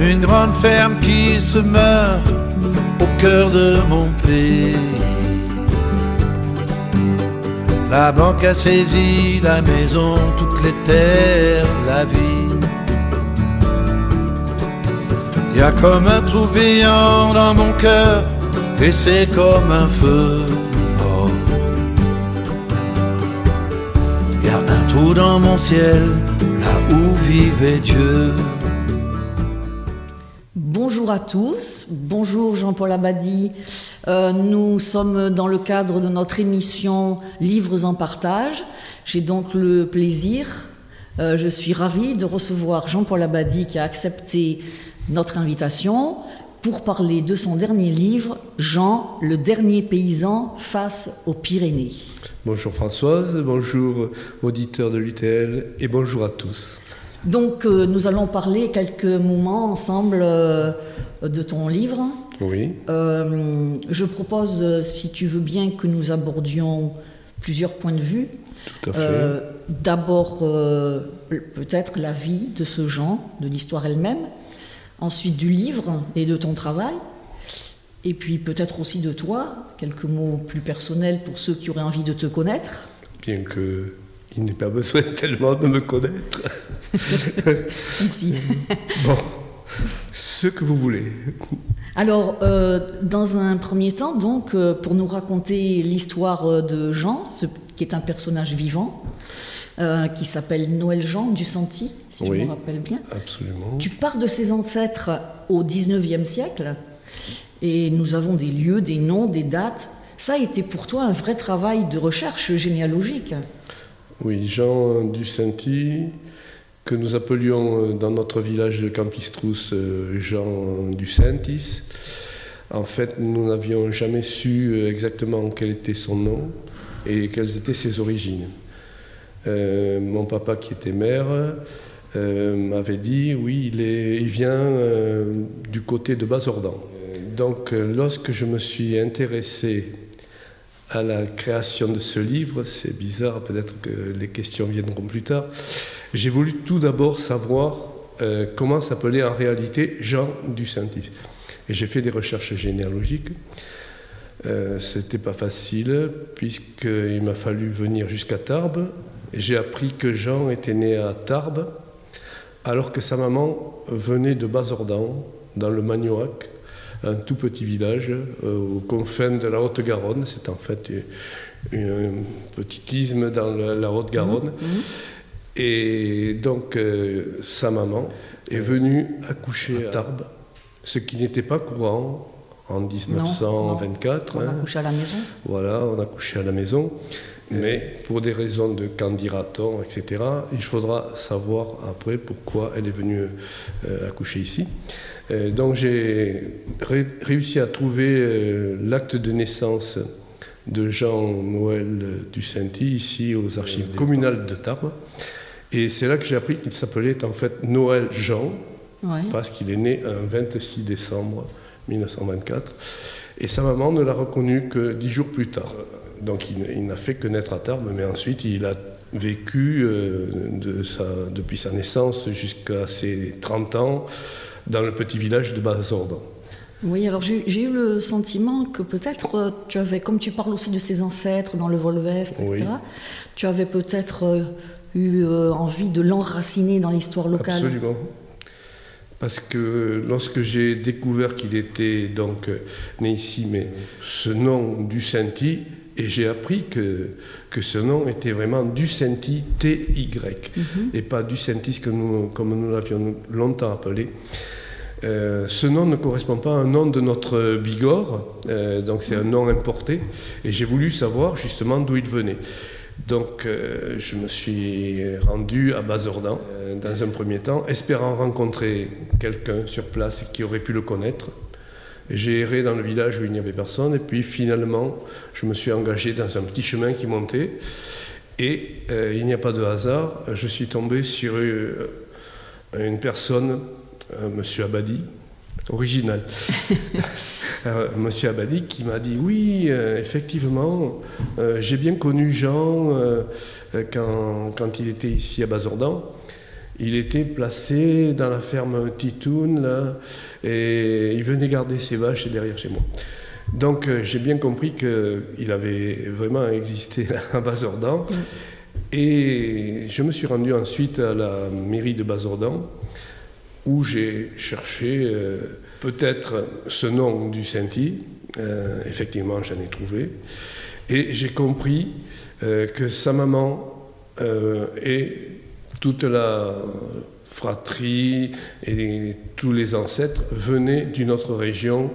une grande ferme qui se meurt au cœur de mon pays. La banque a saisi la maison, toutes les terres, la vie. Y a comme un tourbillon dans mon cœur, et c'est comme un feu mort. Y a un trou dans mon ciel, là où vivait Dieu. Bonjour à tous, bonjour Jean-Paul Abadi. Euh, nous sommes dans le cadre de notre émission Livres en partage. J'ai donc le plaisir, euh, je suis ravie de recevoir Jean-Paul Abadi qui a accepté notre invitation pour parler de son dernier livre, Jean, le dernier paysan face aux Pyrénées. Bonjour Françoise, bonjour auditeurs de l'UTL et bonjour à tous. Donc euh, nous allons parler quelques moments ensemble euh, de ton livre. Oui. Euh, je propose, si tu veux bien, que nous abordions plusieurs points de vue. Tout à fait. D'abord, peut-être la vie de ce Jean, de l'histoire elle-même. Ensuite, du livre et de ton travail. Et puis peut-être aussi de toi, quelques mots plus personnels pour ceux qui auraient envie de te connaître. Bien que il n'est pas besoin tellement de me connaître. si, si. bon, ce que vous voulez. Alors, euh, dans un premier temps, donc, euh, pour nous raconter l'histoire euh, de Jean, ce, qui est un personnage vivant, qui s'appelle Noël Jean du Santi, si je me rappelle bien. Absolument. Tu pars de ses ancêtres au 19e siècle, et nous avons des lieux, des noms, des dates. Ça a été pour toi un vrai travail de recherche généalogique. Oui, Jean du Santi, que nous appelions dans notre village de Campistrous Jean du Santis. En fait, nous n'avions jamais su exactement quel était son nom et quelles étaient ses origines. Euh, mon papa, qui était maire, euh, m'avait dit oui, il, est, vient euh, du côté de Bazordan. Donc, lorsque je me suis intéressé à la création de ce livre, c'est bizarre, peut-être que les questions viendront plus tard, j'ai voulu tout d'abord savoir euh, comment s'appelait en réalité Jean du Saint-Is. Et j'ai fait des recherches généalogiques. Euh, C'était pas facile, puisqu'il m'a fallu venir jusqu'à Tarbes. J'ai appris que Jean était né à Tarbes, alors que sa maman venait de Bazordan, dans le Magnoac, un tout petit village euh, aux confins de la Haute-Garonne. C'est en fait un petit isthme dans la Haute-Garonne. Mmh, mmh. Et donc, euh, sa maman est venue accoucher à Tarbes, ce qui n'était pas courant en 1924. Non, non. On hein. a couché à la maison Voilà, on a couché à la maison. Mais pour des raisons de qu'en dira-t-on, etc., il faudra savoir après pourquoi elle est venue euh, accoucher ici. Euh, donc j'ai ré réussi à trouver euh, l'acte de naissance de Jean-Noël du Sainty ici aux archives communales de Tarbes. Et c'est là que j'ai appris qu'il s'appelait en fait Noël Jean, ouais. parce qu'il est né un 26 décembre 1924. Et sa maman ne l'a reconnu que dix jours plus tard. Donc il, il n'a fait que naître à Tarbes, mais ensuite il a vécu euh, de sa, depuis sa naissance jusqu'à ses 30 ans dans le petit village de Bazordan. Oui, alors j'ai eu le sentiment que peut-être euh, tu avais, comme tu parles aussi de ses ancêtres dans le Volvest, etc., Oui. tu avais peut-être euh, eu envie de l'enraciner dans l'histoire locale. Absolument. Parce que lorsque j'ai découvert qu'il était donc né ici, mais ce nom du Sainti, et j'ai appris que, que ce nom était vraiment du Sainti T-Y, et pas du Saintis que nous, comme nous l'avions longtemps appelé. Euh, ce nom ne correspond pas à un nom de notre Bigorre, euh, donc c'est un nom importé, et j'ai voulu savoir justement d'où il venait. Donc euh, je me suis rendu à Bazordan dans un premier temps, espérant rencontrer quelqu'un sur place qui aurait pu le connaître. J'ai erré dans le village où il n'y avait personne, et puis finalement, je me suis engagé dans un petit chemin qui montait, et euh, il n'y a pas de hasard, je suis tombé sur euh, une personne, euh, Monsieur Abadi, original. Euh, Monsieur Abadi qui m'a dit oui, effectivement, j'ai bien connu Jean quand, quand il était ici à Bazordan. Il était placé dans la ferme Titoun, là, et il venait garder ses vaches derrière chez moi. Donc euh, j'ai bien compris qu'il avait vraiment existé à Bazordan. Et je me suis rendu ensuite à la mairie de Bazordan, où j'ai cherché euh, peut-être ce nom du Sainti. Euh, effectivement, j'en ai trouvé. Et j'ai compris que sa maman et toute la fratrie et tous les ancêtres venaient d'une autre région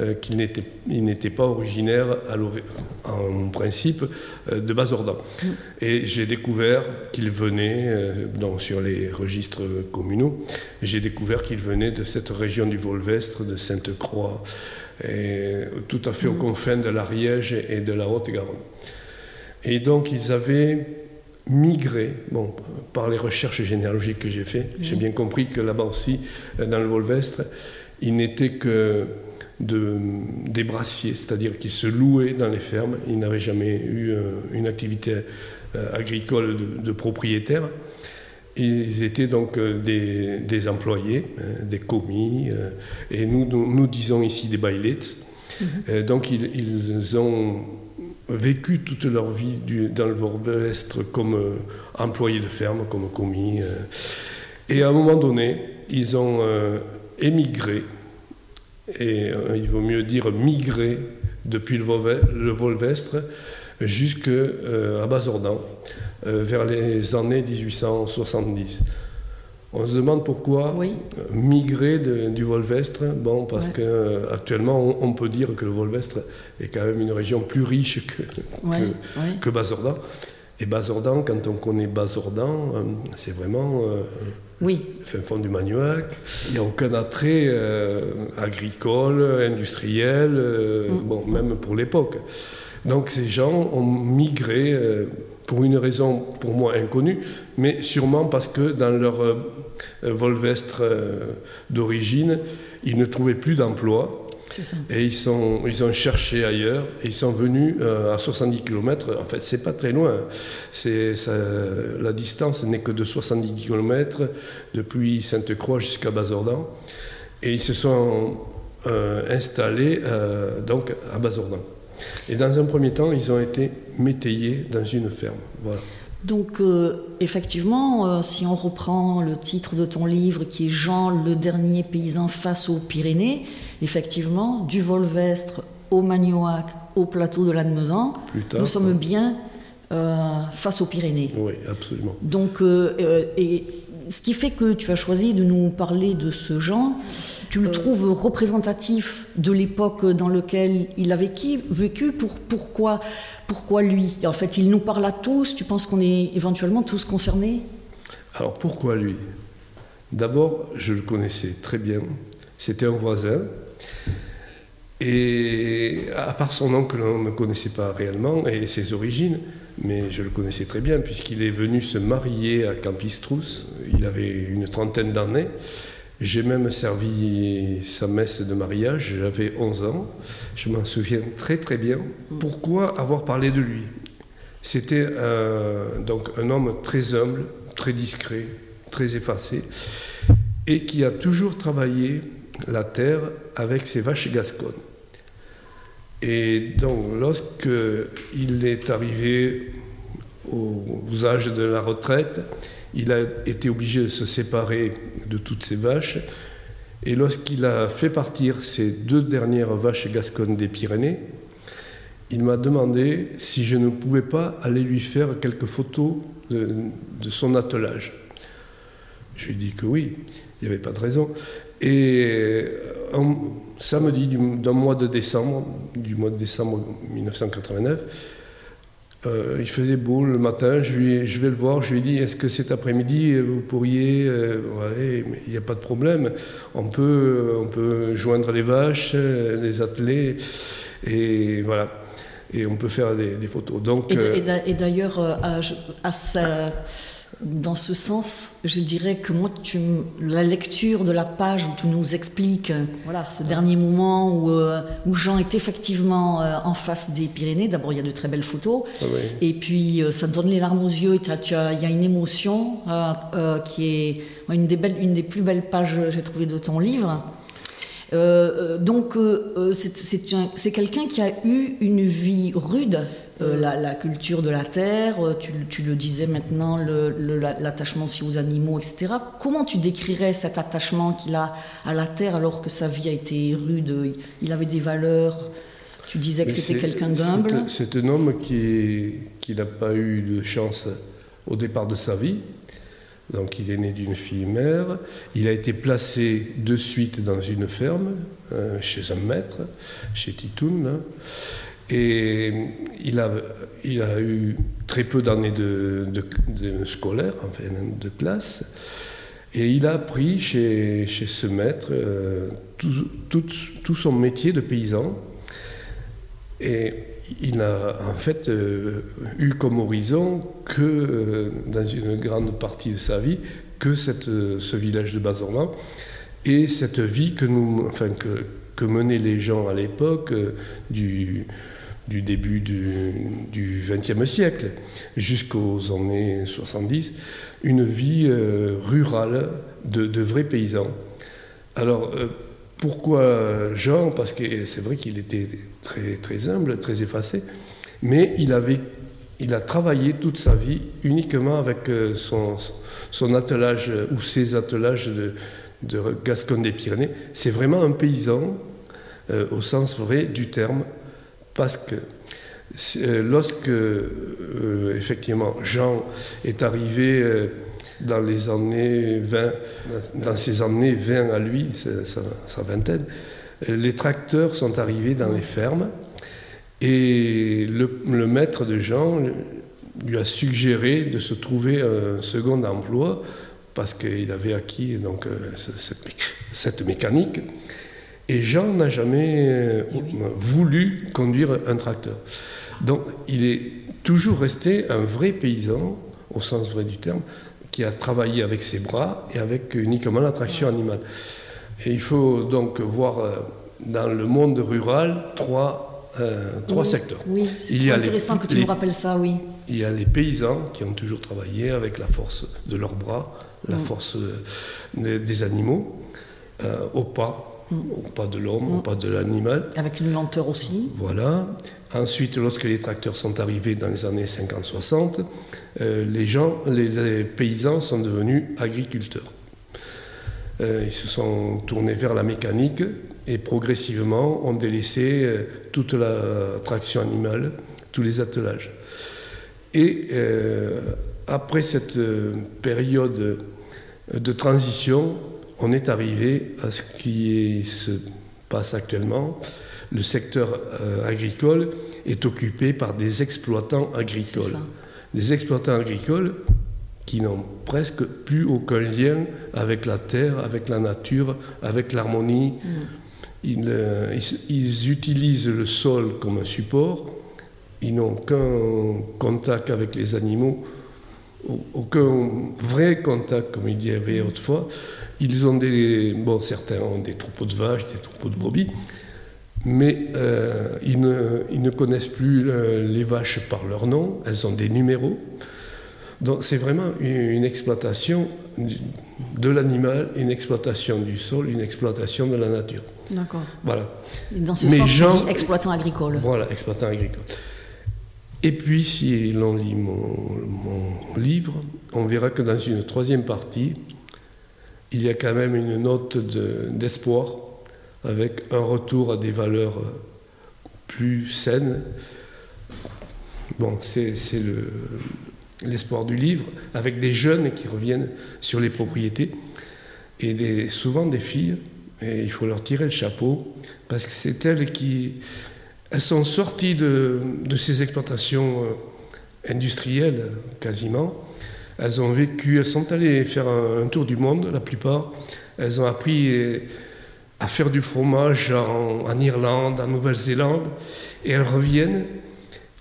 euh, qu'il n'était pas originaire en principe euh, de Bazordan. Mm. Et j'ai découvert qu'il venait, euh, donc sur les registres communaux, j'ai découvert qu'il venait de cette région du Volvestre, de Sainte-Croix, et tout à fait aux mm. confins de l'Ariège et de la Haute-Garonne. Et donc ils avaient migré, bon, par les recherches généalogiques que j'ai faites, j'ai bien compris que là-bas aussi, euh, dans le Volvestre, il n'était que de, des brassiers, c'est-à-dire qu'ils se louaient dans les fermes, ils n'avaient jamais eu euh, une activité euh, agricole de, propriétaire. Ils étaient donc des, employés, hein, des commis, et nous, nous, disons ici des bailets. Mhm. donc ils, ils ont vécu toute leur vie dans le Vorvestre comme euh, employés de ferme, comme commis. Euh. et à un moment donné, ils ont euh, émigré, et il vaut mieux dire migré depuis le, Volvestre jusqu'à Bazordan, vers les années 1870. On se demande pourquoi migrer du Volvestre. Bon, parce qu'actuellement, que actuellement, on, peut dire que le Volvestre est quand même une région plus riche que, que, Bazordan. Et Bazordan, quand on connaît Bazordan, euh, c'est vraiment euh, oui. fin fond du Manuac. Il n'y a aucun attrait euh, agricole, industriel, mm. bon, même pour l'époque. Donc ces gens ont migré pour une raison pour moi inconnue, mais sûrement parce que dans leur euh, volvestre euh, d'origine, ils ne trouvaient plus d'emploi. Et ils, sont, ils ont cherché ailleurs et ils sont venus euh, à 70 km. En fait, c'est pas très loin. C'est, la distance n'est que de 70 km depuis Sainte-Croix jusqu'à Bazordan. Et ils se sont installés donc à Bazordan. Et dans un premier temps, ils ont été métayers dans une ferme. Voilà. Donc, euh, effectivement, euh, si on reprend le titre de ton livre, qui est Jean, le dernier paysan face aux Pyrénées, effectivement, du Volvestre au Magnoac, au plateau de l'Admezan, nous sommes bien euh, face aux Pyrénées. Oui, absolument. Donc, et ce qui fait que tu as choisi de nous parler de ce Jean, tu le euh. trouves représentatif de l'époque dans laquelle il a vécu, vécu pour, pourquoi, pourquoi lui? En fait, il nous parle à tous, tu penses qu'on est éventuellement tous concernés? Alors pourquoi lui? D'abord, je le connaissais très bien, c'était un voisin, et à part son nom que l'on ne connaissait pas réellement et ses origines, mais je le connaissais très bien puisqu'il est venu se marier à Campistrous, il avait une trentaine d'années. J'ai même servi sa messe de mariage, j'avais 11 ans, je m'en souviens très très bien. Pourquoi avoir parlé de lui? C'était donc un homme très humble, très discret, très effacé, et qui a toujours travaillé la terre avec ses vaches gasconnes. Et donc, lorsqu'il est arrivé aux âges de la retraite, il a été obligé de se séparer de toutes ses vaches. Et lorsqu'il a fait partir ses deux dernières vaches gasconnes des Pyrénées, il m'a demandé si je ne pouvais pas aller lui faire quelques photos de, son attelage. Je lui ai dit que oui, il n'y avait pas de raison. Et un samedi d'un mois de décembre, du mois de décembre 1989, euh, il faisait beau le matin, je, vais le voir, je lui ai dit est-ce que cet après-midi vous pourriez. Euh, ouais, il n'y a pas de problème, on peut, on peut joindre les vaches, les atteler, et voilà. Et on peut faire des, photos. Donc, et, d'ailleurs, à, Dans ce sens, je dirais que moi, tu, la lecture de la page où tu nous expliques voilà, ce dernier moment où, euh, où Jean est effectivement euh, en face des Pyrénées, d'abord il y a de très belles photos, Ah oui. et puis euh, ça te donne les larmes aux yeux, et il y a une émotion euh, euh, qui est une des, belles, une des plus belles pages, euh, j'ai trouvé, de ton livre. Euh, euh, donc, euh, euh, c'est quelqu'un qui a eu une vie rude, euh, la, la culture de la terre, euh, tu, tu le disais maintenant, l'attachement aussi aux animaux, etc. Comment tu décrirais cet attachement qu'il a à la terre alors que sa vie a été rude Il, avait des valeurs, tu disais que c'était quelqu'un d'humble. C'est un homme qui qui n'a pas eu de chance au départ de sa vie. Donc il est né d'une fille mère. Il a été placé de suite dans une ferme, euh, chez un maître, chez Titoun. Et il a, a eu très peu d'années de, de, de scolaire, enfin de classe. Et il a appris chez, ce maître euh, tout, son métier de paysan. Et il n'a en fait euh, eu comme horizon que, euh, dans une grande partie de sa vie, que ce village de Bazorlan et cette vie que, que, menaient les gens à l'époque du, du début du XXe siècle jusqu'aux années 70, une vie euh, rurale de, vrais paysans. Alors, euh, pourquoi Jean? Parce que c'est vrai qu'il était très, très humble, très effacé, mais il, avait, il a travaillé toute sa vie uniquement avec euh, son, attelage ou ses attelages de, de Gascon des Pyrénées. C'est vraiment un paysan au sens vrai du terme, parce que euh, lorsque euh, effectivement Jean est arrivé euh, dans les années 20, dans ces années 20 à lui, sa, sa, vingtaine, les tracteurs sont arrivés dans les fermes et le, maître de Jean lui a suggéré de se trouver un second emploi parce qu'il avait acquis donc, cette mécanique. Et Jean n'a jamais oui. voulu conduire un tracteur. Donc il est toujours resté un vrai paysan, au sens vrai du terme, qui a travaillé avec ses bras et avec uniquement la traction animale. Et il faut donc voir dans le monde rural trois, euh, trois oui, secteurs. Oui, c'est intéressant les, que tu les, nous rappelles ça, oui. Il y a les paysans qui ont toujours travaillé avec la force de leurs bras, la Mm. force des, des animaux, euh, au pas. Au pas de l'homme, au pas de l'animal. Avec une lenteur aussi. Voilà. Ensuite, lorsque les tracteurs sont arrivés dans les années 50-60, euh, les gens, les, les, paysans sont devenus agriculteurs. Euh, ils se sont tournés vers la mécanique et progressivement ont délaissé euh, toute la traction animale, tous les attelages. Et après cette période de transition, on est arrivé à ce qui se passe actuellement. Le secteur euh, agricole est occupé par des exploitants agricoles. Des exploitants agricoles qui n'ont presque plus aucun lien avec la terre, avec la nature, avec l'harmonie. Mm. Ils, euh, ils, ils, utilisent le sol comme un support. Ils n'ont aucun contact avec les animaux, aucun vrai contact comme il y avait autrefois. Ils ont des. Bon, certains ont des troupeaux de vaches, des troupeaux de brebis, mais euh, ils, ne, ils, ne, connaissent plus le, les vaches par leur nom, elles ont des numéros. Donc c'est vraiment une, une, exploitation de l'animal, une exploitation du sol, une exploitation de la nature. D'accord. Voilà. Et dans ce mais sens, Jean, tu dis exploitant agricole. Voilà, exploitant agricole. Et puis, si l'on lit mon, livre, on verra que dans une troisième partie, il y a quand même une note d'espoir de, avec un retour à des valeurs plus saines. Bon, c'est l'espoir le, du livre, avec des jeunes qui reviennent sur les propriétés, et souvent des filles, et il faut leur tirer le chapeau, parce que c'est elles qui... Elles sont sorties de, ces exploitations euh, industrielles, quasiment, elles ont vécu, elles sont allées faire un, tour du monde, la plupart. Elles ont appris à faire du fromage en, Irlande, en Nouvelle-Zélande, et elles reviennent,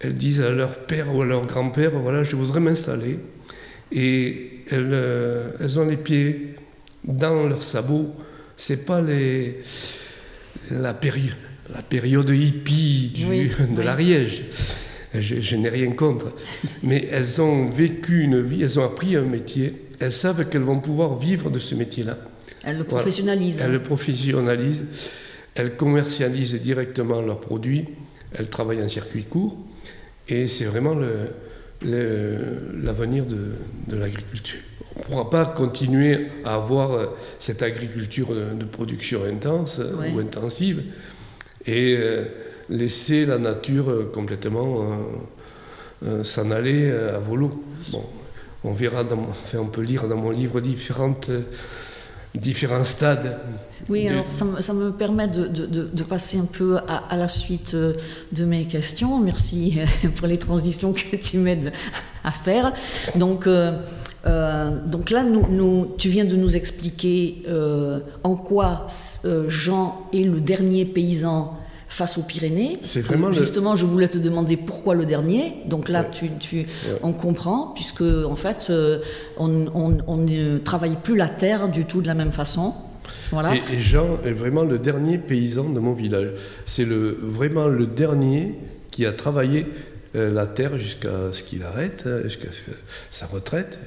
elles disent à leur père ou à leur grand-père, voilà, je voudrais m'installer. Et elles, euh, elles ont les pieds dans leurs sabots. C'est pas les, la, période, la période hippie du, Oui, de oui. l'Ariège. Je, je n'ai rien contre. Mais elles ont vécu une vie, elles ont appris un métier. Elles savent qu'elles vont pouvoir vivre de ce métier-là. Elle le Voilà. professionnalise. Elles le professionnalisent, elles commercialisent directement leurs produits, elles travaillent en circuit court, et c'est vraiment le- le- l'avenir de, de l'agriculture. On ne pourra pas continuer à avoir euh, cette agriculture de, de production intense euh, Ouais. ou intensive et euh, laisser la nature euh, complètement euh, s'en aller à volo. Bon, on verra, dans enfin, on peut lire dans mon livre différentes, différents stades. Oui, alors ça me, ça me permet de, de- de- de passer un peu à, à la suite euh, de mes questions. Merci euh, pour les transitions que tu m'aides à faire. Donc, euh, euh, donc là, nous, nous- tu viens de nous expliquer euh, en quoi Jean est le dernier paysan face aux Pyrénées. C'est vraiment le- Justement, je voulais te demander pourquoi le dernier. Donc là, Ouais. tu, tu- on comprend, puisque en fait, euh, on, on- on ne travaille plus la terre du tout de la même façon. Voilà. Et, et Jean est vraiment le dernier paysan de mon village. C'est le, vraiment le dernier qui a travaillé euh, la terre jusqu'à ce qu'il arrête, hein, jusqu'à sa retraite,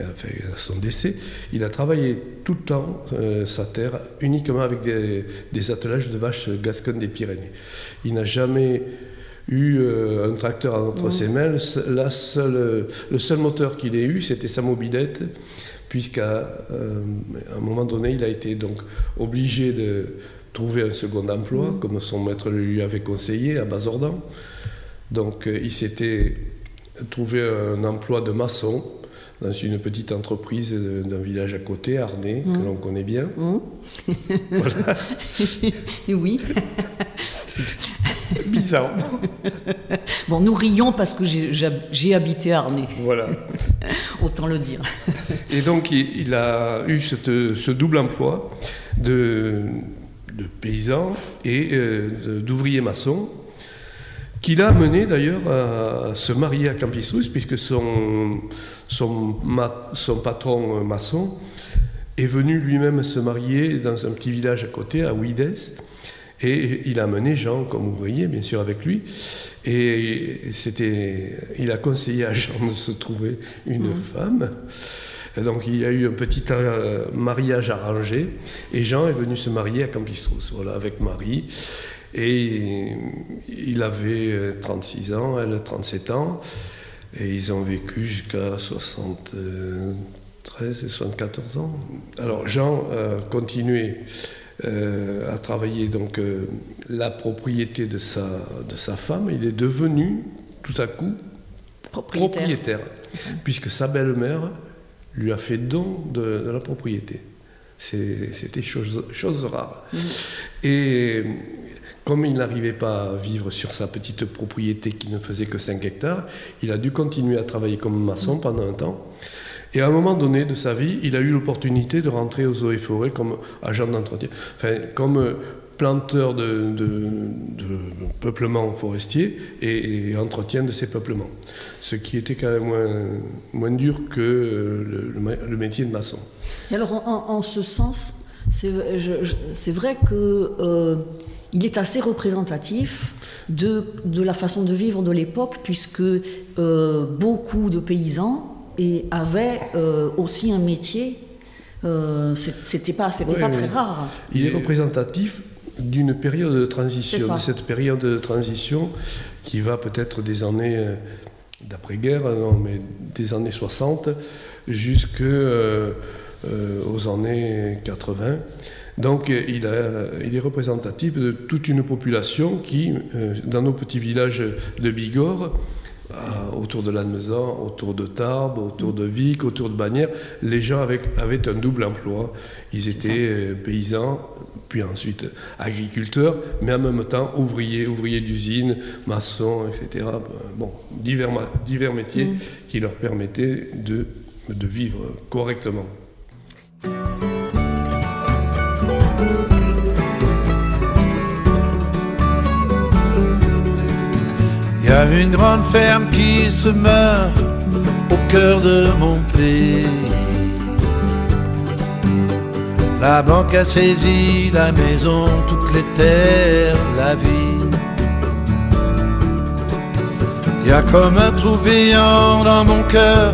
euh, enfin son décès. Il a travaillé tout le temps euh, sa terre uniquement avec des, des attelages de vaches gasconnes des Pyrénées. Il n'a jamais eu euh, un tracteur entre ses mains. Le seul, la seule- le seul moteur qu'il ait eu, c'était sa mobilette, puisqu'à euh, un moment donné, il a été donc obligé de trouver un second emploi, comme son maître le lui avait conseillé à Bazordan. Donc euh, il s'était trouvé un emploi de maçon dans une petite entreprise d'un village à côté, Arnay, que l'on connaît bien. Hum. oui. Bizarre. Bon, nous rions parce que j'ai- habité Arnay, voilà. autant le dire. Et donc, il, il a eu cette- ce double emploi de, de paysan et euh, d'ouvrier maçon, qui l'a amené d'ailleurs à se marier à Campistrus, puisque son, son, ma- son patron euh, maçon est venu lui-même se marier dans un petit village à côté, à Ouides. Et il a amené Jean comme ouvrier, bien sûr, avec lui. Et c'était, il a conseillé à Jean de se trouver une femme. Et donc il y a eu un petit euh, mariage arrangé. Et Jean est venu se marier à Campistrus, voilà, avec Marie. Et il avait euh, 36 ans, elle 37 ans. Et ils ont vécu jusqu'à 73 et 74 ans. Alors Jean a continué euh, à travailler donc euh, la propriété de sa, de sa femme. Il est devenu tout à coup Propriétaire. propriétaire, puisque sa belle-mère lui a fait don de, de la propriété. C'était chose, chose rare. Et comme il n'arrivait pas à vivre sur sa petite propriété qui ne faisait que 5 hectares, il a dû continuer à travailler comme maçon pendant un temps. Et à un moment donné de sa vie, il a eu l'opportunité de rentrer aux eaux et forêts comme agent d'entretien, enfin, comme planteur de, de- de peuplements forestiers et, et entretien de ces peuplements. Ce qui était quand même moins, moins dur que euh, le- métier de maçon. Et alors, en, ce sens, c'est vrai que euh, il est assez représentatif de, de la façon de vivre de l'époque, puisque euh, beaucoup de paysans et avaient euh, aussi un métier. Euh, c'était pas, c'était Oui, pas oui. très rare. Il est représentatif d'une période de transition, de cette période de transition qui va peut-être des années euh, d'après-guerre, non, mais des années 60 jusqu'aux années 80. Donc euh, il, a- il est représentatif de toute une population qui, euh, dans nos petits villages de Bigorre, à- autour de Lannemezan, autour de Tarbes, autour de Vic, autour de Bagnères, les gens avaient, avaient un double emploi. Ils étaient euh, paysans, puis ensuite agriculteurs, mais en même temps ouvriers, ouvriers d'usine, maçons, etc. Bon, divers, divers métiers qui leur permettaient de, de vivre correctement. Y a une grande ferme qui se meurt au cœur de mon pays. La banque a saisi la maison, toutes les terres, la vie. Y a comme un tourbillon dans mon cœur,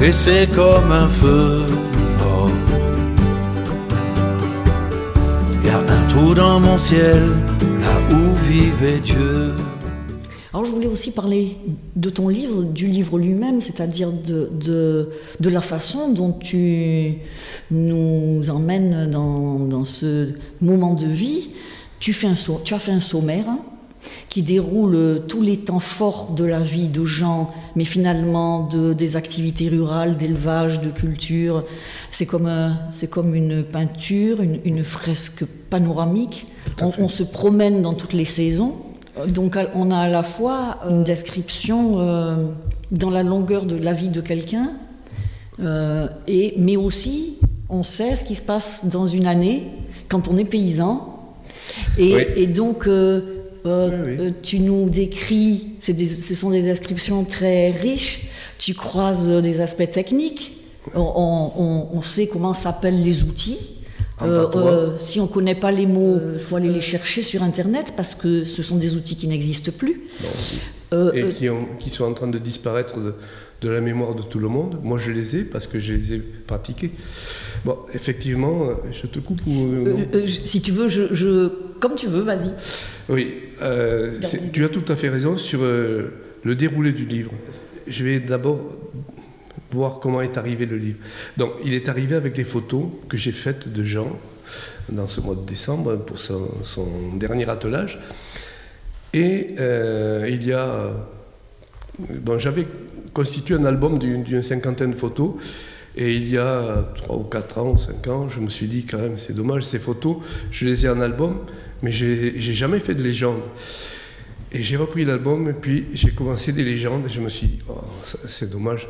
et c'est comme un feu. Y a un trou dans mon ciel, là où vivait Dieu. Alors je voulais aussi parler de ton livre, du livre lui-même, c'est-à-dire de, de, de, la façon dont tu nous emmènes dans, dans ce moment de vie. Tu, fais un, tu as fait un sommaire hein, qui déroule tous les temps forts de la vie de gens, mais finalement de, des activités rurales, d'élevage, de culture. C'est comme, c'est comme une peinture, une, une fresque panoramique. On, on se promène dans toutes les saisons. Donc on a à la fois une description euh, dans la longueur de la vie de quelqu'un, euh, et, mais aussi on sait ce qui se passe dans une année quand on est paysan. Et, Oui. et donc euh, euh, Oui, oui. euh, tu nous décris, des- ce sont des descriptions très riches, tu croises des aspects techniques, on, on- on sait comment s'appellent les outils. Euh, euh, si on ne connaît pas les mots, il faut aller les chercher sur Internet parce que ce sont des outils qui n'existent plus. Non. Euh, et euh, qui, ont- qui sont en train de disparaître de, de la mémoire de tout le monde. Moi, je les ai parce que je les ai pratiqués. Bon, effectivement, je te coupe ou si tu veux, je, je- comme tu veux, vas-y. Oui, tu as tout à fait raison sur le déroulé du livre. Je vais d'abord voir comment est arrivé le livre. Donc, il est arrivé avec les photos que j'ai faites de Jean dans ce mois de décembre pour son, dernier attelage. Et euh, il y a. Bon, J'avais constitué un album d'une cinquantaine de photos. Et il y a 3 ou 4 ans, 5 ans, je me suis dit quand même, c'est dommage, ces photos, je les ai en album, mais j'ai jamais fait de légende. Et j'ai repris l'album, et puis j'ai commencé des légendes, et je me suis dit, oh, c'est dommage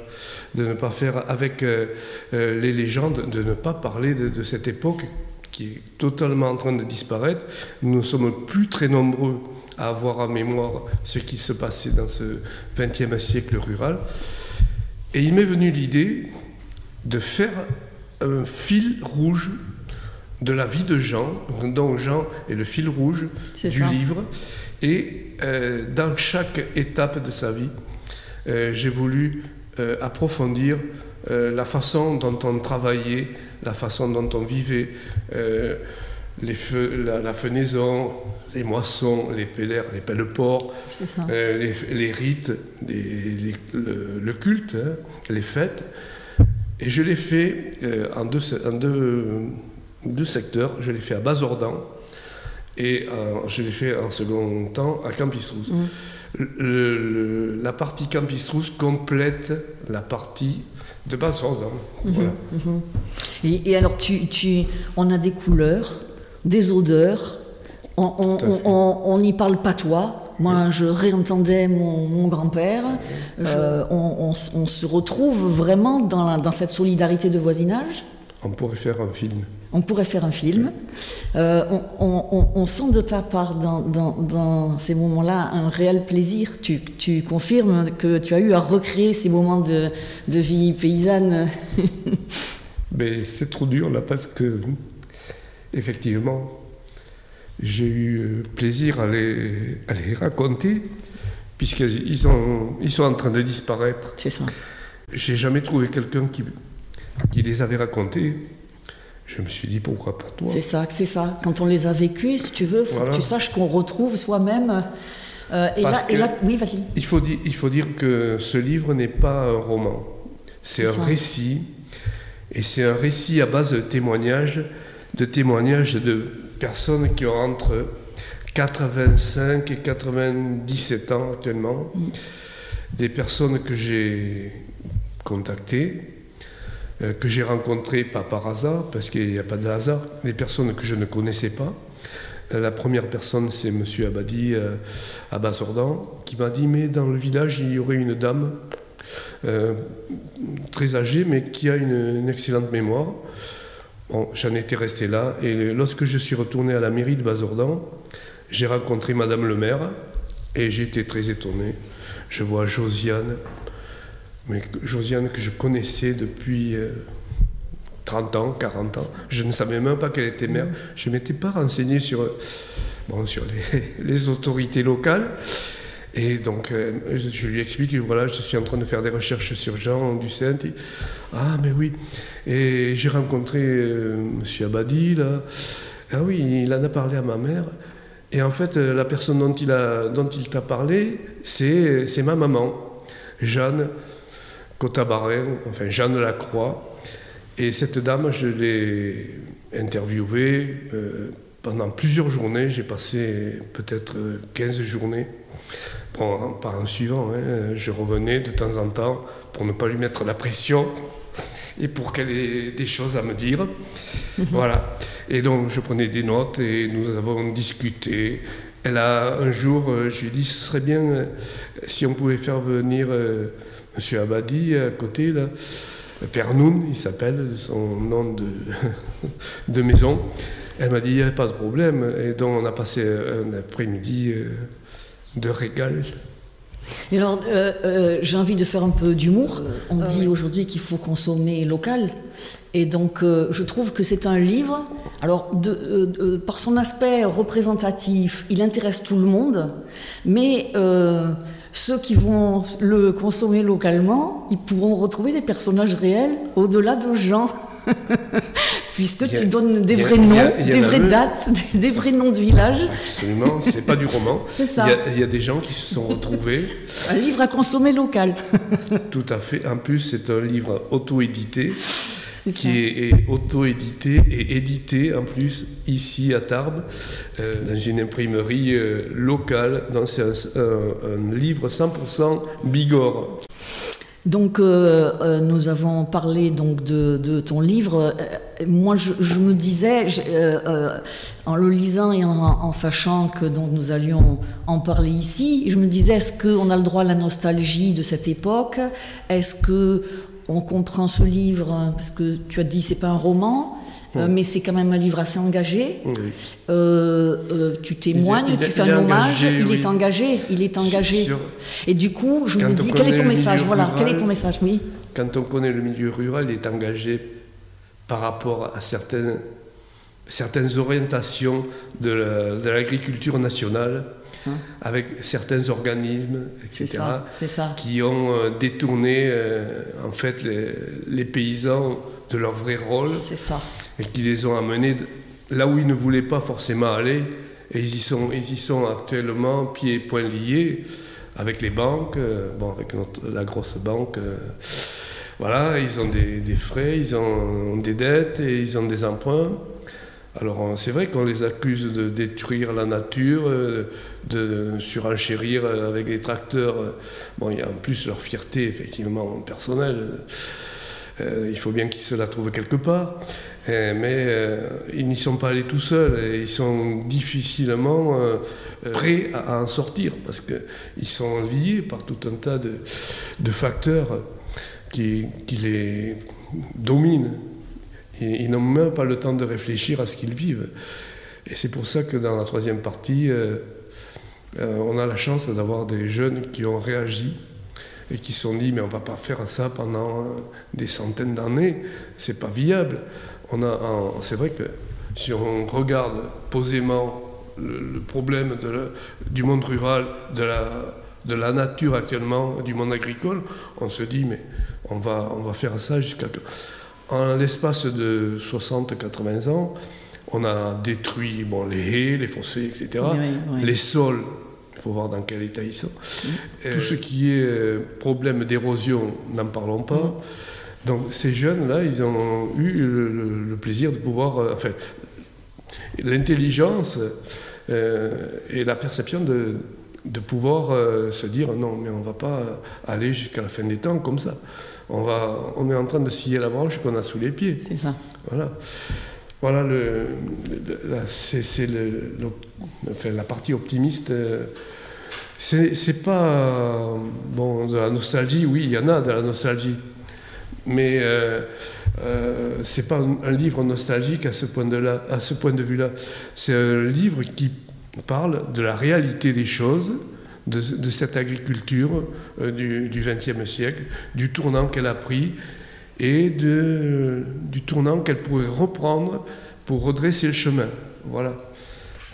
de ne pas faire avec euh, euh, les légendes, de ne pas parler de, de cette époque qui est totalement en train de disparaître. Nous ne sommes plus très nombreux à avoir en mémoire ce qui se passait dans ce XXe siècle rural. Et il m'est venu l'idée de faire un fil rouge de la vie de Jean, dont Jean est le fil rouge du ça. livre. Et euh, dans chaque étape de sa vie, euh, j'ai voulu euh, approfondir la façon dont on travaillait, la façon dont on vivait, les feux, la, la fenaison, les moissons, les pellères, les euh, les, les rites, les- les- le, le culte, hein, les fêtes. Et je l'ai fait en, deux, se- en deux, deux secteurs. Je l'ai fait à Bazordan et euh, je l'ai fait en second temps à Campistrous. Mm. Le- le- la partie Campistrous complète la partie de Bazordan. Voilà. Mhm. Et, et alors, tu, tu, on a des couleurs, des odeurs, on- n'y parle pas toi. Moi, je réentendais mon, mon grand-père. Euh, on, on s- on se retrouve vraiment dans, la- dans cette solidarité de voisinage. On pourrait faire un film. On pourrait faire un film. Euh, on, on- on- on sent de ta part dans, dans- dans ces moments-là un réel plaisir. Tu, tu confirmes que tu as eu à recréer ces moments de, de vie paysanne. Mais c'est trop dur là parce que, effectivement, j'ai eu euh, plaisir à les, à les raconter, puisqu'ils sont, ils sont en train de disparaître. C'est ça. J'ai jamais trouvé quelqu'un qui, qui les avait racontés. Je me suis dit pourquoi pas toi C'est ça, c'est ça. Quand on les a vécus, si tu veux, faut Voilà. que tu saches qu'on retrouve soi-même. Euh, et, là, et que- là- oui, vas-y. il faut, dire, il faut dire que ce livre n'est pas un roman, c'est un ça. récit, et c'est un récit à base de témoignages, de témoignages de personnes qui ont entre 85 et 97 ans actuellement, Mm. des personnes que j'ai contactées, que j'ai rencontrées pas par hasard, parce qu'il n'y a pas de hasard, des personnes que je ne connaissais pas. Euh, La première personne, c'est M. Abadi euh, à Bazordan, qui m'a dit Mais dans le village, il y aurait une dame euh, très âgée, mais qui a une, une excellente mémoire. Bon, j'en étais resté là. Et lorsque je suis retourné à la mairie de Bazordan, j'ai rencontré Madame le maire et j'étais très étonné. Je vois Josiane, mais Josiane que je connaissais depuis 30 ans, 40 ans. Je ne savais même pas qu'elle était mère. Je ne m'étais pas renseigné sur, bon, sur les, les autorités locales. Et donc, euh, je lui explique, voilà, je suis en train de faire des recherches sur Jean Ducent. Et, ah, mais oui. Et j'ai rencontré euh, M. Abadi, là. Ah oui, il en a parlé à ma mère. Et en fait, euh, la personne dont il, a, dont il t'a parlé, c'est, c'est ma maman, Jeanne Cotabarin, enfin Jeanne Lacroix. Et cette dame, je l'ai interviewée pendant plusieurs journées. J'ai passé peut-être 15 journées pas en suivant. Hein. Je revenais de temps en temps pour ne pas lui mettre la pression et pour qu'elle ait des choses à me dire. Voilà. Et donc je prenais des notes et nous avons discuté. Elle a un jour, euh, je lui ai dit, ce serait bien euh, si on pouvait faire venir euh, Monsieur Abadi à côté là. Père Noun, il s'appelle, son nom de, de maison. Elle m'a dit, il n'y a pas de problème. Et donc on a passé un après-midi de régal. alors, euh, euh, j'ai envie de faire un peu d'humour. On ah dit aujourd'hui qu'il faut consommer local. Et donc, euh, je trouve que c'est un livre. Alors, de, par son aspect représentatif, il intéresse tout le monde. Mais ceux qui vont le consommer localement, ils pourront retrouver des personnages réels au-delà de gens. puisque tu donnes des vrais noms, des vraies dates, des, vrais noms de villages. Absolument, c'est pas du roman. c'est ça. Il y, a, des gens qui se sont retrouvés. un livre à consommer local. Tout à fait. En plus, c'est un livre auto-édité qui est, auto-édité et édité en plus ici à Tarbes, euh, dans une imprimerie euh, locale. C'est un, un, livre 100% Bigorre. Donc, euh, euh, nous avons parlé donc de, ton livre. Moi, je, me disais, en le lisant et en, sachant que donc nous allions en parler ici, je me disais, est-ce qu'on a le droit à la nostalgie de cette époque? Est-ce que on comprend ce livre parce que tu as dit c'est pas un roman euh, mais c'est quand même un livre assez engagé. Euh, euh, tu témoignes, tu fais un hommage, il est engagé, il est engagé. Et du coup, je me dis, quel est ton message Voilà, quel est ton message Oui. Quand on connaît le milieu rural, il est engagé par rapport à certaines, certaines orientations de l'agriculture nationale. Hein? avec certains organismes, etc., qui ont détourné en fait les, les, paysans de leur vrai rôle. Ça et qui les ont amenés là où ils ne voulaient pas forcément aller. Et ils y sont, ils y sont actuellement pieds et poings liés avec les banques, euh, bon, avec la grosse banque. Euh, voilà, ils ont des, frais, ils ont des dettes et ils ont des emprunts. Alors c'est vrai qu'on les accuse de détruire la nature, euh, de surenchérir avec les tracteurs. Bon, il y a en plus leur fierté effectivement personnelle. il faut bien qu'ils se la trouvent quelque part. Mais euh, ils n'y sont pas allés tout seuls ils sont difficilement euh, prêts à, en sortir parce qu'ils sont liés par tout un tas de, facteurs qui, les dominent. Ils n'ont même pas le temps de réfléchir à ce qu'ils vivent. Et c'est pour ça que dans la troisième partie, euh, on a la chance d'avoir des jeunes qui ont réagi et qui se sont dit mais on ne va pas faire ça pendant des centaines d'années, c'est pas viable c'est vrai que si on regarde posément le, problème du monde rural, de la, nature actuellement, du monde agricole, on se dit, mais on va, faire ça jusqu'à... En l'espace de 60-80 ans, on a détruit bon, les haies, les fossés, etc. Les sols, il faut voir dans quel état ils sont. Mmh. Tout ce qui est euh, problème d'érosion, n'en parlons pas. Donc ces jeunes-là, ils ont eu le, plaisir de pouvoir, euh, enfin, l'intelligence euh, et la perception de, de pouvoir euh, se dire non, mais on ne va pas aller jusqu'à la fin des temps comme ça. On, va, on est en train de scier la branche qu'on a sous les pieds. C'est ça. Voilà. Voilà, le, c'est enfin, la partie optimiste. c'est pas bon de la nostalgie, oui, il y en a de la nostalgie mais euh, euh, c'est pas un, livre nostalgique à ce point de, là, à ce point de vue-là. C'est un livre qui parle de la réalité des choses, de, cette agriculture euh, du XXe siècle, du tournant qu'elle a pris et du tournant qu'elle pourrait reprendre pour redresser le chemin. Voilà.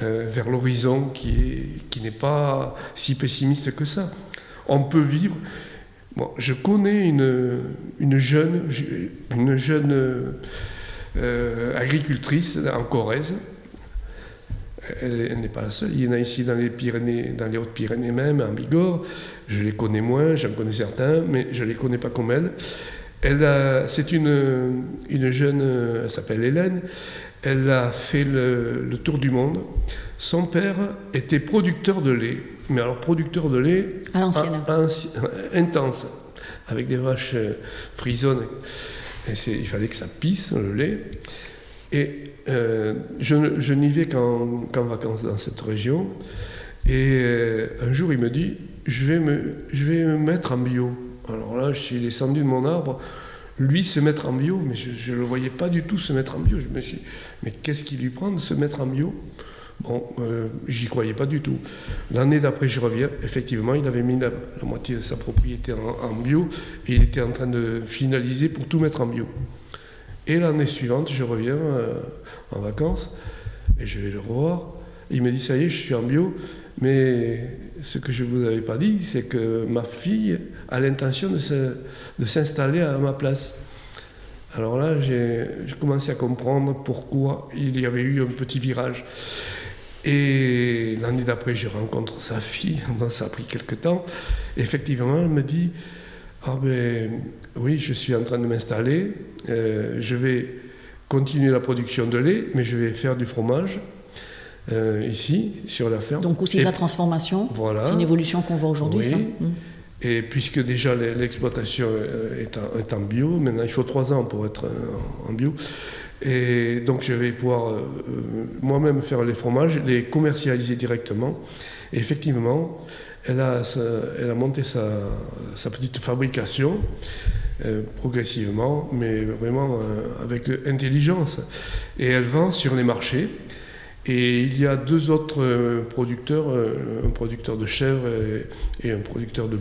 Euh, vers l'horizon qui, n'est pas si pessimiste que ça. On peut vivre. Je connais une, une jeune, une jeune euh, agricultrice en Corrèze. Elle, n'est pas la seule. Il y en a ici dans les Pyrénées, dans les Hautes-Pyrénées même, en Bigorre. Je les connais moins, j'en connais certains, mais je ne les connais pas comme elle. elle c'est une, une jeune, elle s'appelle Hélène. Elle a fait le, tour du monde. Son père était producteur de lait, mais alors producteur de lait à l'ancienne. intense, avec des vaches euh, frisonnes. Et il fallait que ça pisse, le lait. Et euh, je, n'y vais qu'en vacances dans cette région. Et euh, un jour, il me dit je vais, me, je vais me mettre en bio. Alors là, je suis descendu de mon arbre lui se mettre en bio, mais je ne le voyais pas du tout se mettre en bio. Je me suis mais qu'est-ce qui lui prend de se mettre en bio? Bon, euh, j'y croyais pas du tout. L'année d'après, je reviens. Effectivement, il avait mis la, moitié de sa propriété en, bio et il était en train de finaliser pour tout mettre en bio. Et l'année suivante, je reviens euh, en vacances et je vais le revoir. Il me dit, ça y est, je suis en bio. Mais ce que je ne vous avais pas dit, c'est que ma fille a l'intention de s'installer à ma place. Alors là, j'ai commencé à comprendre pourquoi il y avait eu un petit virage. Et l'année d'après, je rencontre sa fille, ça a pris quelques temps. effectivement, elle me dit Ah ben oui, je suis en train de m'installer, euh, je vais continuer la production de lait, mais je vais faire du fromage. Euh, ici, sur la ferme. Donc aussi la transformation, voilà. c'est une évolution qu'on voit aujourd'hui, ça mmh. Et puisque déjà l'exploitation euh, est, en bio, maintenant il faut trois ans pour être euh, en bio. Et donc je vais pouvoir moi-même faire les fromages, les commercialiser directement. Et effectivement, elle a, monté sa, petite fabrication progressivement, mais vraiment avec intelligence. Et elle vend sur les marchés. Et il y a deux autres euh, producteurs, euh, un producteur de chèvre et, un producteur de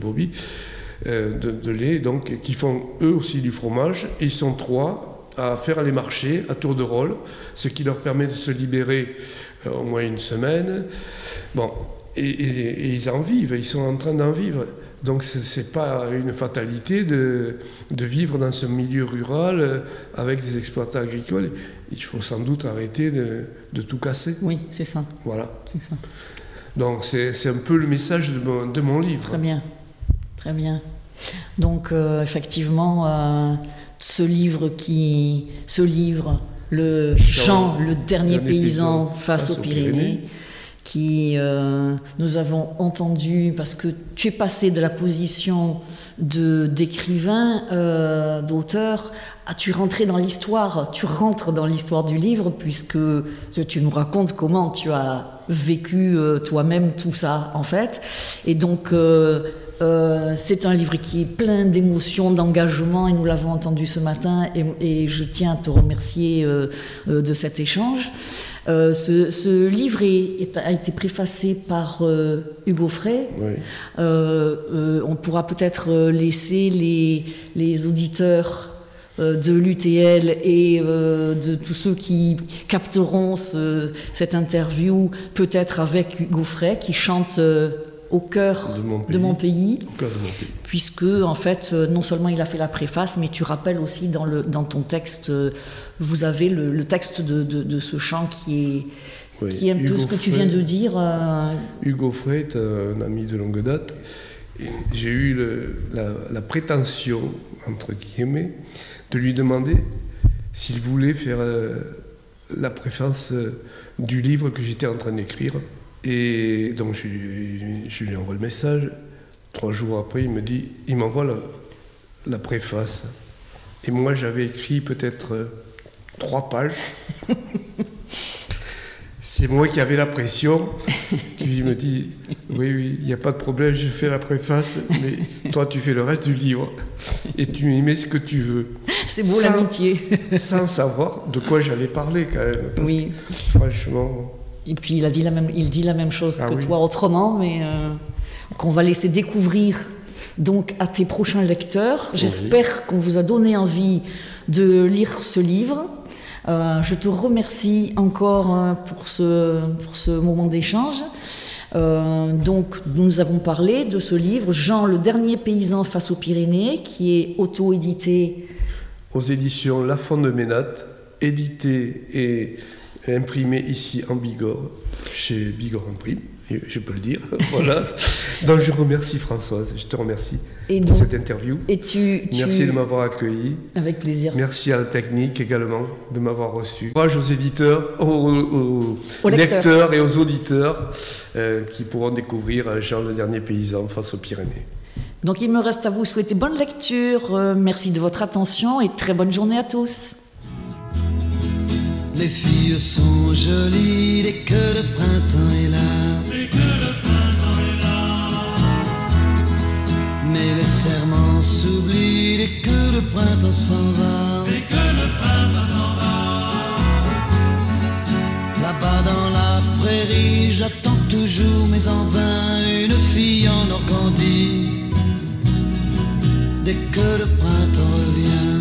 euh, de, lait, donc, qui font eux aussi du fromage. ils sont trois à faire les marchés à tour de rôle, ce qui leur permet de se libérer au moins une semaine. Bon, et, ils en vivent, ils sont en train d'en vivre. Donc ce n'est pas une fatalité de, de, vivre dans ce milieu rural avec des exploitants agricoles il faut sans doute arrêter de, de tout casser. Oui, c'est ça. Voilà. C'est ça. Donc c'est un peu le message de mon, de mon, livre. Très bien, très bien. Donc euh, effectivement, euh, ce livre qui, ce livre, le chant, le dernier, paysan, face, aux Pyrénées, qui euh, nous avons entendu parce que tu es passé de la position de d'écrivain, euh, d'auteur, as-tu rentré dans l'histoire Tu rentres dans l'histoire du livre puisque tu nous racontes comment tu as vécu euh, toi-même tout ça en fait. Et donc c'est un livre qui est plein d'émotions, d'engagement, et nous l'avons entendu ce matin, et, je tiens à te remercier de cet échange. Euh, ce, livre a été préfacé par euh, Hugo Frey. Euh, on pourra peut-être laisser les, les auditeurs de l'UTL et de tous ceux qui capteront cette interview, peut-être avec Hugo Frey, qui chante au cœur de mon pays, puisque en fait, non seulement il a fait la préface, mais tu rappelles aussi dans, le, dans ton texte vous avez le, texte de, ce chant qui est, qui est un peu ce que tu viens de dire. Euh, Hugo Frey est un ami de longue date. J'ai eu la, prétention, entre guillemets, de lui demander s'il voulait faire euh, la préface euh, du livre que j'étais en train d'écrire. Et donc je, je, lui envoie le message. Trois jours après, il me dit, il m'envoie la, la préface. Et moi, j'avais écrit peut-être trois pages. C'est moi qui avais la pression. Puis me dit Oui, oui, il n'y a pas de problème, je fais la préface, mais toi, tu fais le reste du livre. Et tu y mets ce que tu veux. C'est beau l'amitié. sans savoir de quoi j'allais parler, quand même. oui. franchement. Et puis, il, a dit la même, il dit la même chose ah que toi autrement, mais. Euh, qu'on va laisser découvrir donc à tes prochains lecteurs. J'espère qu'on vous a donné envie de lire ce livre. Euh, je te remercie encore euh, pour, ce, pour ce moment d'échange. Euh, donc, nous avons parlé de ce livre, Jean, le dernier paysan face aux Pyrénées, qui est auto-édité. Aux éditions La de Ménate, édité et imprimé ici en Bigorre, chez Bigorre Imprime je peux le dire. voilà. Donc je remercie Françoise, je te remercie pour cette interview. Et tu, Merci de m'avoir accueilli. Avec plaisir. Merci à la technique également de m'avoir reçu. Courage aux éditeurs, aux, lecteurs. et aux auditeurs euh, qui pourront découvrir Jean le dernier paysan face aux Pyrénées. Donc il me reste à vous souhaiter bonne lecture, euh, merci de votre attention et très bonne journée à tous. Les filles sont jolies dès que le printemps est là. Mais les serments s'oublient dès que le printemps s'en va. Dès que le printemps s'en va. Là-bas dans la prairie, j'attends toujours, mais en vain, une fille en Organdie. Dès que le printemps revient.